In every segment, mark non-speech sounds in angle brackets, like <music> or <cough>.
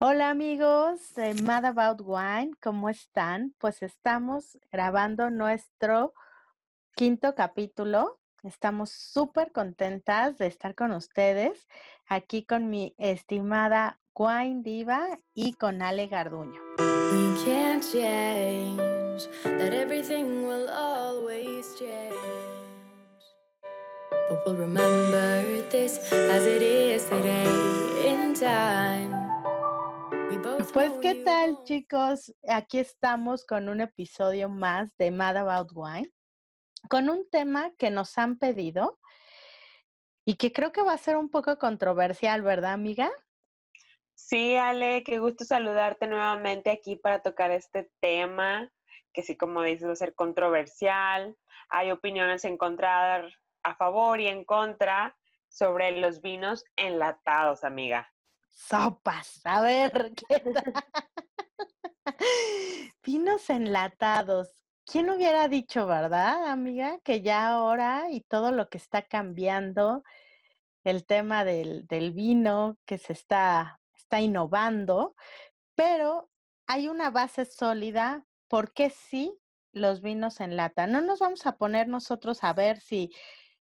Hola amigos de Mad About Wine, ¿cómo están? Pues estamos grabando nuestro quinto capítulo. Estamos súper contentas de estar con ustedes, aquí con mi estimada Wine Diva y con Ale Garduño. We can't change that everything will always change. But we'll remember this as it is today in time. Pues, ¿qué tal, chicos? Aquí estamos con un episodio más de Mad About Wine, con un tema que nos han pedido y que creo que va a ser un poco controversial, ¿verdad, amiga? Sí, Ale, qué gusto saludarte nuevamente aquí para tocar este tema, que sí, como dices, va a ser controversial. Hay opiniones encontradas a favor y en contra sobre los vinos enlatados, amiga. Sopas, a ver, ¿qué? Vinos <laughs> enlatados. ¿Quién hubiera dicho, verdad, amiga? Que ya ahora y todo lo que está cambiando, el tema del, del vino que se está, está innovando, pero hay una base sólida. ¿Por qué sí los vinos en lata? No nos vamos a poner nosotros a ver si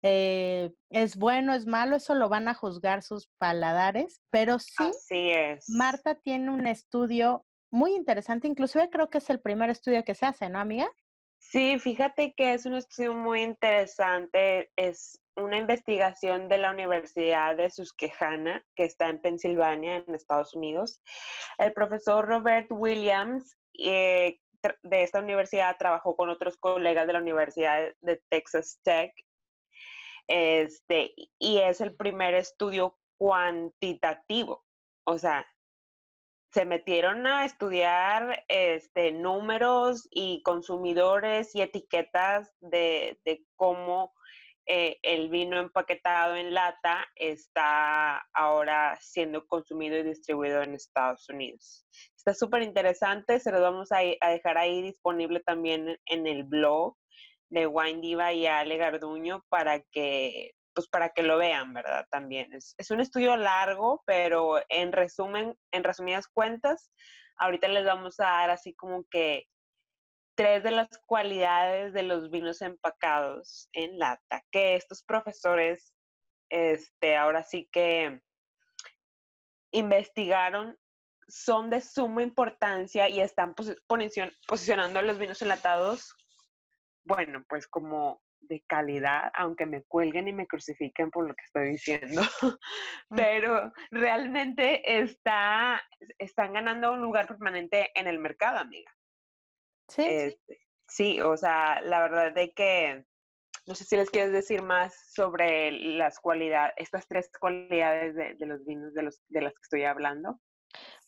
eh, es bueno, es malo, eso lo van a juzgar sus paladares, pero sí. Así es. Marta tiene un estudio muy interesante, inclusive creo que es el primer estudio que se hace, ¿no, amiga? Sí, fíjate que es un estudio muy interesante. Es una investigación de la Universidad de Susquehanna, que está en Pensilvania, en Estados Unidos. El profesor Robert Williams eh, de esta universidad trabajó con otros colegas de la Universidad de Texas Tech. Este, y es el primer estudio cuantitativo. O sea, se metieron a estudiar este, números y consumidores y etiquetas de, cómo eh, el vino empaquetado en lata está ahora siendo consumido y distribuido en Estados Unidos. Está súper interesante, se lo vamos a dejar ahí disponible también en el blog de Wine Diva y Ale Garduño para que pues para que lo vean, ¿verdad? También es, es un estudio largo, pero en resumen, en resumidas cuentas, ahorita les vamos a dar así como que tres de las cualidades de los vinos empacados en lata, que estos profesores, este, ahora sí que investigaron, son de suma importancia y están posi- posicion- posicionando los vinos enlatados, bueno, pues como de calidad, aunque me cuelguen y me crucifiquen por lo que estoy diciendo, <laughs> pero realmente está, están ganando un lugar permanente en el mercado, amiga. Sí. Este, sí, o sea, la verdad de que no sé si les quieres decir más sobre las cualidades, estas tres cualidades de, de los vinos de, los, de las que estoy hablando.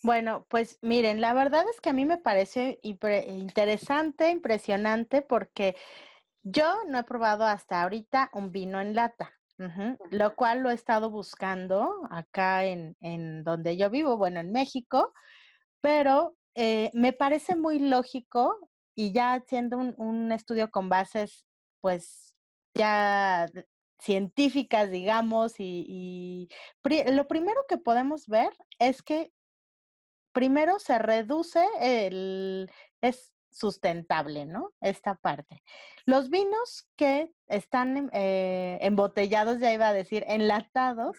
Bueno, pues miren, la verdad es que a mí me parece impre- interesante, impresionante, porque yo no he probado hasta ahorita un vino en lata, lo cual lo he estado buscando acá en, en donde yo vivo, bueno, en México, pero eh, me parece muy lógico y ya haciendo un, un estudio con bases, pues ya científicas, digamos, y, y pri- lo primero que podemos ver es que primero se reduce el, es sustentable, ¿no? Esta parte. Los vinos que están eh, embotellados, ya iba a decir, enlatados,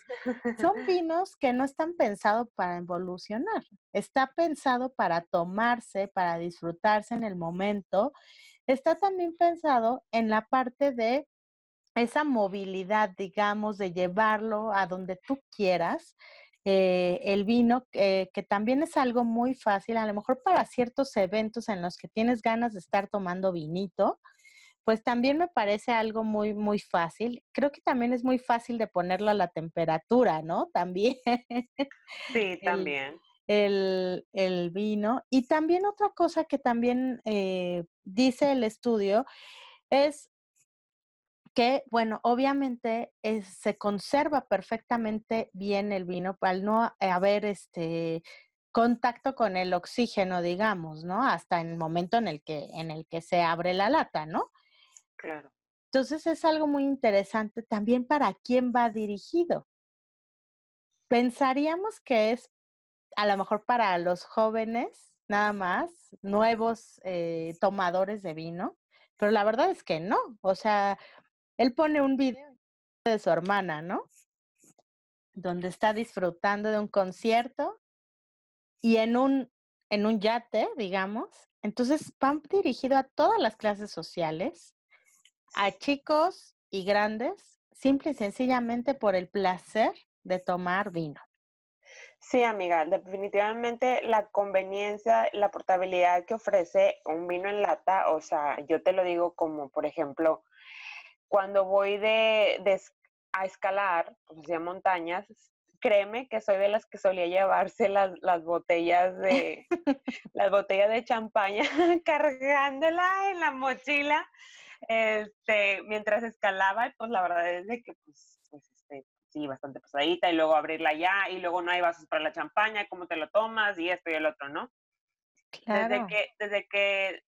son <laughs> vinos que no están pensados para evolucionar. Está pensado para tomarse, para disfrutarse en el momento. Está también pensado en la parte de esa movilidad, digamos, de llevarlo a donde tú quieras. Eh, el vino, eh, que también es algo muy fácil, a lo mejor para ciertos eventos en los que tienes ganas de estar tomando vinito, pues también me parece algo muy, muy fácil. Creo que también es muy fácil de ponerlo a la temperatura, ¿no? También Sí, <laughs> el, también. el, el vino. Y también otra cosa que también eh, dice el estudio es que, bueno, obviamente es- se conserva perfectamente bien el vino al no haber este contacto con el oxígeno, digamos, ¿no? Hasta el momento en el que, en el que se abre la lata, ¿no? Claro. Entonces es algo muy interesante también para quién va dirigido. Pensaríamos que es a lo mejor para los jóvenes, nada más, nuevos eh, tomadores de vino, pero la verdad es que no. O sea, él pone un video de su hermana, ¿no? Donde está disfrutando de un concierto y en un, en un yate, digamos. Entonces, van dirigido a todas las clases sociales, a chicos y grandes, simple y sencillamente por el placer de tomar vino. Sí, amiga, definitivamente la conveniencia, la portabilidad que ofrece un vino en lata, o sea, yo te lo digo como, por ejemplo, cuando voy de, a escalar, pues hacia montañas, créeme que soy de las que solía llevarse las, las botellas de <laughs> las botellas de champaña <laughs> cargándola en la mochila este mientras escalaba pues la verdad es de que pues, pues este sí bastante pesadita y luego abrirla ya y luego no hay vasos para la champaña cómo te lo tomas y esto y el otro no desde que desde que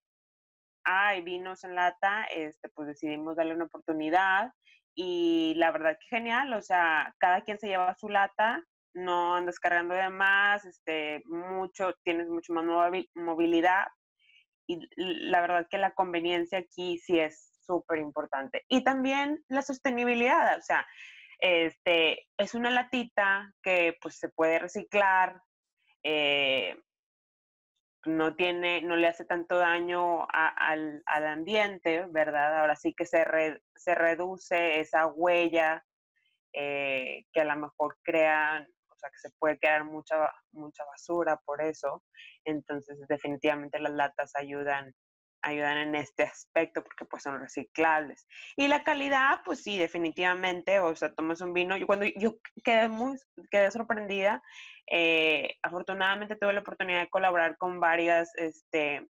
hay vinos en lata este pues decidimos darle una oportunidad y la verdad que genial, o sea, cada quien se lleva su lata, no andas cargando de más, este, mucho, tienes mucho más movilidad y la verdad que la conveniencia aquí sí es súper importante. Y también la sostenibilidad, o sea, este, es una latita que pues se puede reciclar, eh, no tiene, no le hace tanto daño al, ambiente, ¿verdad? Ahora sí que se, se reduce esa huella eh, que a lo mejor crean, o sea, que se puede quedar mucha, mucha basura por eso. Entonces, definitivamente las latas ayudan ayudan en este aspecto porque pues son reciclables. Y la calidad, pues sí, definitivamente, o sea, tomas un vino, yo cuando yo quedé muy, quedé sorprendida, eh, afortunadamente tuve la oportunidad de colaborar con varias, este,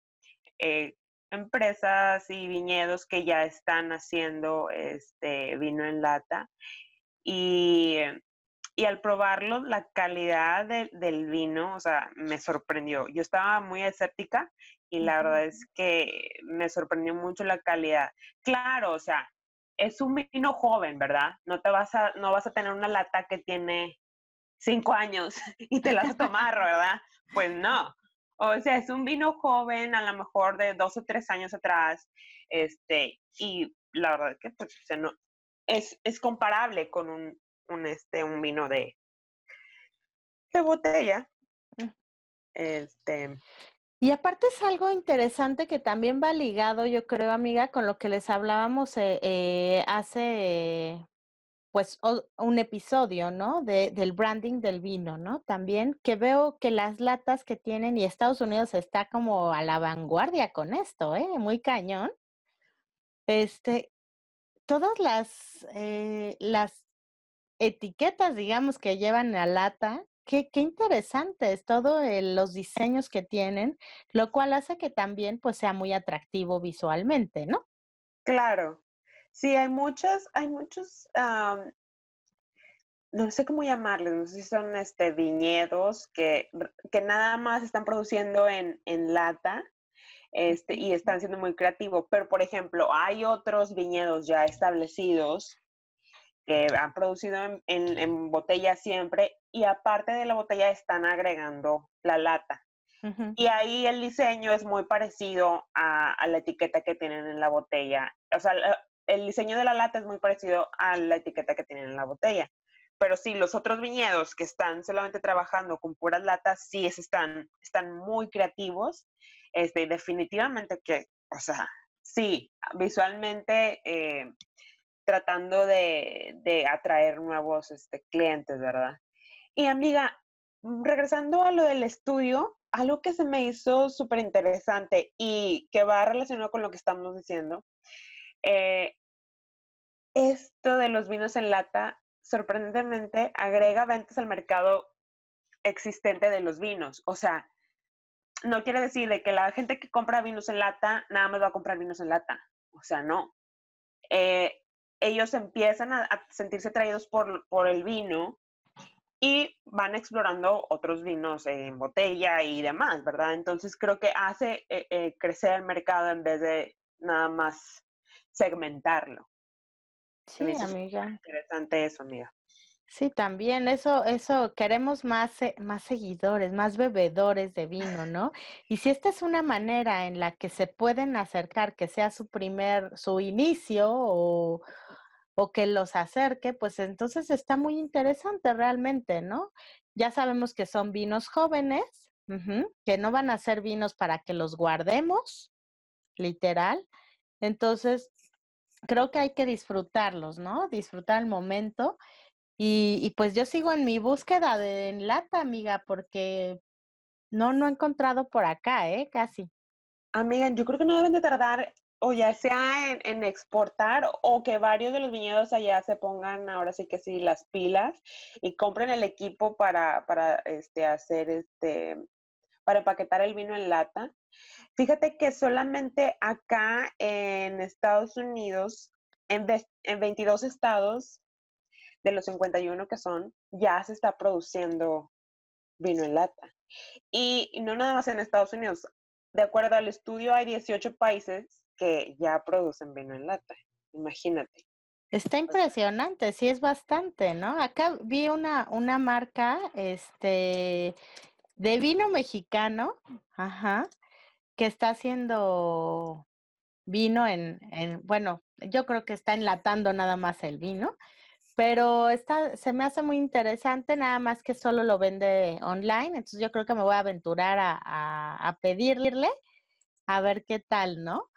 eh, empresas y viñedos que ya están haciendo este vino en lata y y al probarlo, la calidad del vino, o sea, me sorprendió. Yo estaba muy escéptica y la verdad es que me sorprendió mucho la calidad. Claro, o sea, es un vino joven, ¿verdad? No te vas a, no vas a tener una lata que tiene cinco años <laughs> y te la vas a tomar, ¿verdad? Pues no. O sea, es un vino joven, a lo mejor de dos o tres años atrás, este, y la verdad es que pues, no, es, es comparable con un, un, este, un vino de, de botella. Mm. Este. Y aparte es algo interesante que también va ligado, yo creo, amiga, con lo que les hablábamos eh, eh, hace, pues, un episodio, ¿no? De, del branding del vino, ¿no? También que veo que las latas que tienen y Estados Unidos está como a la vanguardia con esto, ¿eh? Muy cañón. Este, todas las, eh, las etiquetas, digamos, que llevan la lata. Qué, qué interesantes todos los diseños que tienen, lo cual hace que también pues sea muy atractivo visualmente, ¿no? Claro. Sí, hay muchos, hay muchos, no sé cómo llamarles, no sé si son este, viñedos que, que nada más están produciendo en, en lata este, y están siendo muy creativos. Pero, por ejemplo, hay otros viñedos ya establecidos que han producido en, botella siempre y aparte de la botella están agregando la lata. Y ahí el diseño es muy parecido a, la etiqueta que tienen en la botella. O sea, el diseño de la lata es muy parecido a la etiqueta que tienen en la botella. Pero sí, los otros viñedos que están solamente trabajando con puras latas, sí están, están muy creativos. Este, definitivamente que, o sea, sí, visualmente eh, tratando de, atraer nuevos este, clientes, ¿verdad? Y amiga, mm, regresando a lo del estudio, algo que se me hizo súper interesante y que va relacionado con lo que estamos diciendo, eh, esto de los vinos en lata, sorprendentemente, agrega ventas al mercado existente de los vinos. O sea, no quiere decir de que la gente que compra vinos en lata nada más va a comprar vinos en lata. O sea, no. Eh, ellos empiezan a, sentirse atraídos por, por, el vino y van explorando otros vinos en botella y demás, ¿verdad? Entonces creo que hace eh, eh, crecer el mercado en vez de nada más segmentarlo. Sí, amiga. Interesante eso, amiga. Sí, también eso, eso, queremos más, más seguidores, más bebedores de vino, <laughs> ¿no? Y si esta es una manera en la que se pueden acercar, que sea su primer, su inicio o, o que los acerque, pues entonces está muy interesante realmente, ¿no? Ya sabemos que son vinos jóvenes, que no van a ser vinos para que los guardemos, literal. Entonces, creo que hay que disfrutarlos, ¿no? Disfrutar el momento. Y, y pues yo sigo en mi búsqueda de en lata, amiga, porque no, no he encontrado por acá, ¿eh? Casi. Amiga, yo creo que no deben de tardar, o ya sea en, exportar o que varios de los viñedos allá se pongan ahora sí que sí las pilas y compren el equipo para, para este, hacer este, para empaquetar el vino en lata. Fíjate que solamente acá en Estados Unidos, en, en 22 estados de los 51 que son, ya se está produciendo vino en lata. Y no nada más en Estados Unidos. De acuerdo al estudio, hay 18 países que ya producen vino en lata. Imagínate. Está impresionante, sí es bastante, ¿no? Acá vi una, una marca, este, de vino mexicano, ajá, que está haciendo vino en, en, bueno, yo creo que está enlatando nada más el vino, pero está, se me hace muy interesante, nada más que solo lo vende online, entonces yo creo que me voy a aventurar a, a, a pedirle a ver qué tal, ¿no?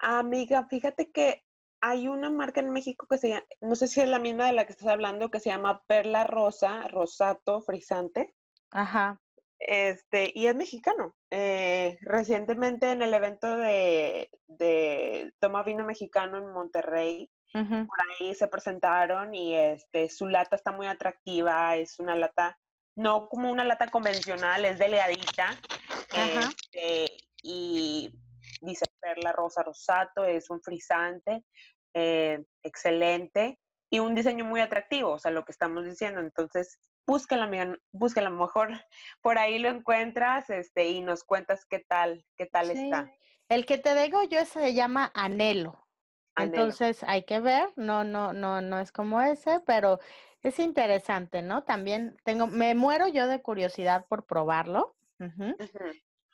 Amiga, fíjate que hay una marca en México que se llama, no sé si es la misma de la que estás hablando, que se llama Perla Rosa, Rosato Frisante. Ajá, Este, y es mexicano. Eh, recientemente en el evento de, de Toma Vino Mexicano en Monterrey, por ahí se presentaron y este, su lata está muy atractiva, es una lata, no como una lata convencional, es delgadita, Ajá. este, y dice Perla Rosa Rosato, es un frisante, eh, excelente, y un diseño muy atractivo, o sea, lo que estamos diciendo, entonces búscala, amiga, búscala, a lo mejor por ahí lo encuentras, este, y nos cuentas qué tal, qué tal sí. está. El que te digo yo se llama Anhelo. Anhelo. Entonces hay que ver, no, no, no, no es como ese, pero es interesante, ¿no? También tengo, me muero yo de curiosidad por probarlo.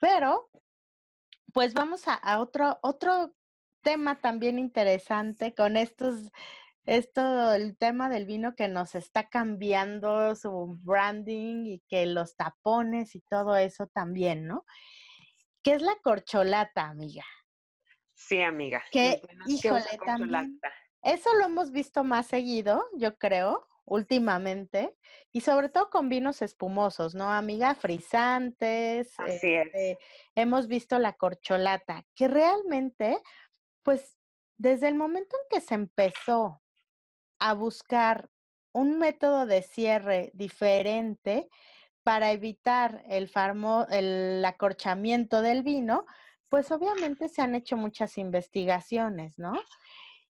Pero, pues vamos a, a otro, otro tema también interesante con estos, esto, el tema del vino que nos está cambiando su branding y que los tapones y todo eso también, ¿no? ¿Qué es la corcholata, amiga? Sí, amiga. Que, que híjole, con también. Eso lo hemos visto más seguido, yo creo, últimamente, y sobre todo con vinos espumosos, ¿no, amiga? Frisantes, Así es. este, hemos visto la corcholata, que realmente, pues, desde el momento en que se empezó a buscar un método de cierre diferente para evitar el, farmo, el acorchamiento del vino, pues obviamente se han hecho muchas investigaciones, ¿no?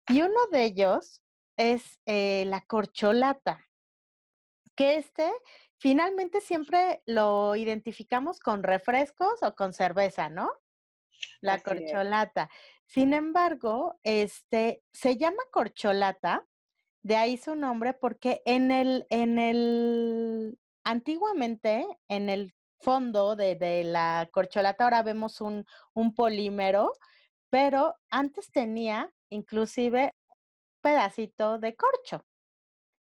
Y uno de ellos es eh, la corcholata, que este finalmente siempre lo identificamos con refrescos o con cerveza, ¿no? La Así es. corcholata. Sin embargo, este se llama corcholata, de ahí su nombre, porque en el, en el, antiguamente, en el fondo de, de la corcholata, ahora vemos un, un polímero, pero antes tenía inclusive pedacito de corcho.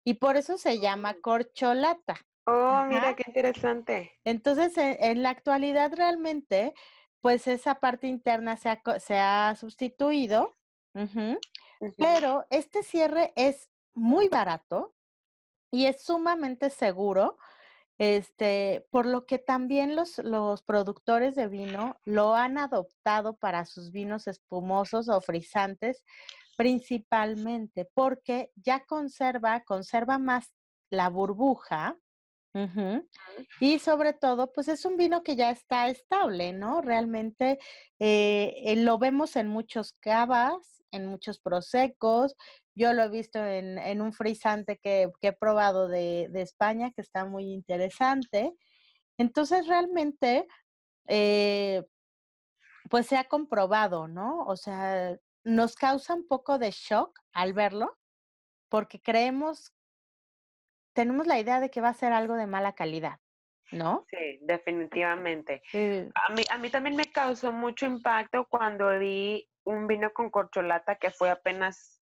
Y por eso se llama corcholata. Oh, mira qué interesante. Entonces, en, en la actualidad realmente, pues esa parte interna se ha, se ha sustituido, pero este cierre es muy barato y es sumamente seguro, este, por lo que también los, los productores de vino lo han adoptado para sus vinos espumosos o frisantes, principalmente porque ya conserva, conserva más la burbuja. Y sobre todo, pues es un vino que ya está estable, ¿no? Realmente eh, eh, lo vemos en muchos cavas, en muchos prosecos. Yo lo he visto en, en un frisante que, que he probado de, de España, que está muy interesante. Entonces, realmente, eh, pues se ha comprobado, ¿no? O sea, nos causa un poco de shock al verlo, porque creemos tenemos la idea de que va a ser algo de mala calidad, ¿no? Sí, definitivamente. A mí, a mí también me causó mucho impacto cuando vi un vino con corcholata que fue apenas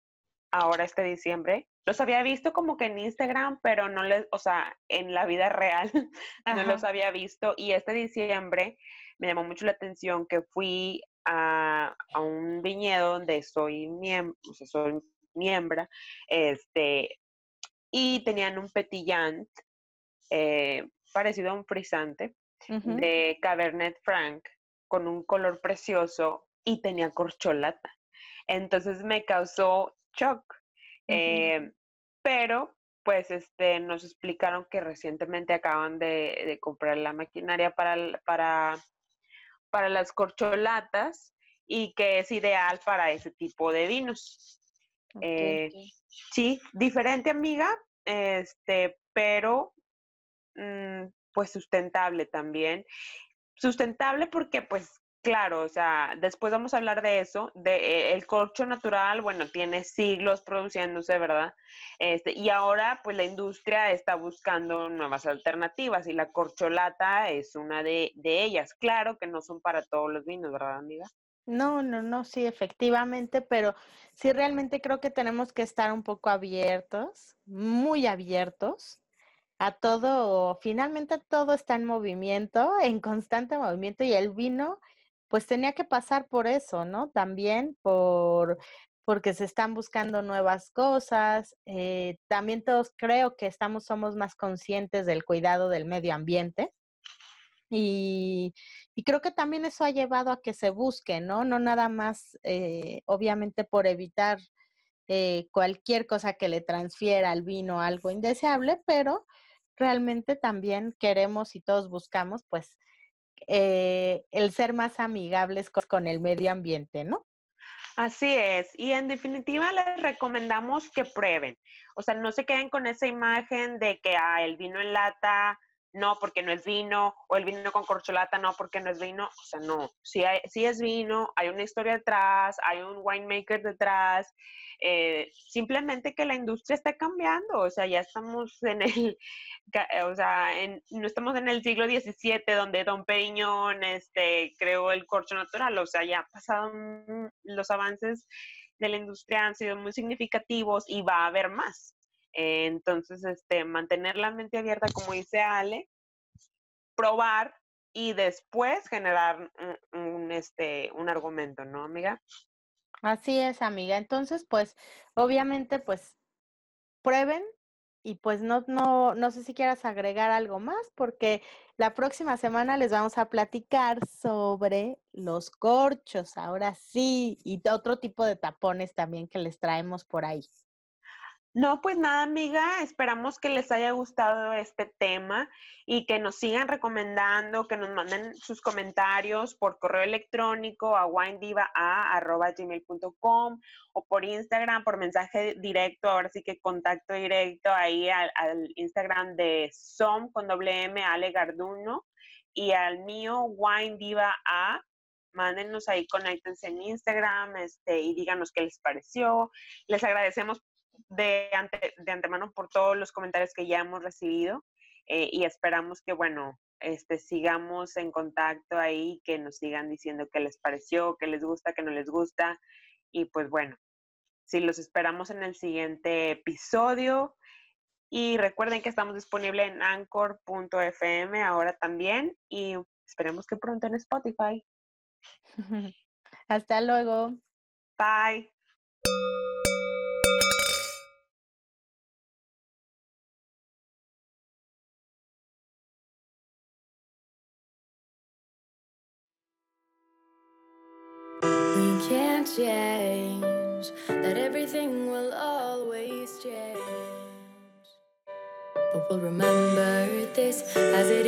ahora este diciembre. Los había visto como que en Instagram, pero no les, o sea, en la vida real <laughs> no los había visto. Y este diciembre me llamó mucho la atención que fui a, a un viñedo donde soy miembro, o sea, soy miembro, este, y tenían un petillant eh, parecido a un frisante de Cabernet Franc con un color precioso y tenía corcholata. Entonces me causó shock. Eh, pero pues este, nos explicaron que recientemente acaban de, de comprar la maquinaria para, para, para las corcholatas y que es ideal para ese tipo de vinos. Eh, sí, diferente amiga, este, pero mm, pues sustentable también. Sustentable porque pues claro, o sea, después vamos a hablar de eso, de eh, el corcho natural, bueno, tiene siglos produciéndose, ¿verdad? Este, y ahora pues la industria está buscando nuevas alternativas y la corcholata es una de, de ellas. Claro que no son para todos los vinos, ¿verdad, amiga? No, no, no, sí, efectivamente, pero sí realmente creo que tenemos que estar un poco abiertos, muy abiertos a todo, finalmente todo está en movimiento, en constante movimiento y el vino pues tenía que pasar por eso, ¿no? También por porque se están buscando nuevas cosas, eh, también todos creo que estamos, somos más conscientes del cuidado del medio ambiente. Y, creo que también eso ha llevado a que se busque, ¿no? No nada más, eh, obviamente, por evitar eh, cualquier cosa que le transfiera al vino algo indeseable, pero realmente también queremos y todos buscamos, pues, eh, el ser más amigables co- con el medio ambiente, ¿no? Así es, y en definitiva les recomendamos que prueben. O sea, no se queden con esa imagen de que ah, el vino en lata no porque no es vino, o el vino con corcholata no porque no es vino. O sea, no, si, hay, es vino, hay una historia detrás, hay un winemaker detrás. eh, simplemente que la industria está cambiando, o sea, ya estamos en el, <laughs> ca- o sea, en- no estamos en el siglo XVII donde Don Periñón este, creó el corcho natural, o sea, ya han pasado mm, los avances de la industria han sido muy significativos y va a haber más. Entonces, este, mantener la mente abierta, como dice Ale, probar y después generar un, un, este, un argumento, ¿no, amiga? Así es, amiga. Entonces, pues, obviamente, pues, prueben y pues no, no, no sé si quieras agregar algo más, porque la próxima semana les vamos a platicar sobre los corchos, ahora sí, y otro tipo de tapones también que les traemos por ahí. No, pues nada, amiga, esperamos que les haya gustado este tema y que nos sigan recomendando, que nos manden sus comentarios por correo electrónico a winediva.gmail.com o por Instagram, por mensaje directo, ahora sí que contacto directo ahí al, Instagram de SOM con doble M, Ale Garduno, y al mío, winediva a mándenos ahí, conéctense en Instagram este, y díganos qué les pareció. Les agradecemos de, ante, de antemano por todos los comentarios que ya hemos recibido eh, y esperamos que, bueno, este, sigamos en contacto ahí, que nos sigan diciendo qué les pareció, qué les gusta, qué no les gusta. Y pues bueno, si los esperamos en el siguiente episodio. Y recuerden que estamos disponibles en anchor.fm ahora también y esperemos que pronto en Spotify. <laughs> Hasta luego. Bye. Change that everything will always change. But we'll remember this as it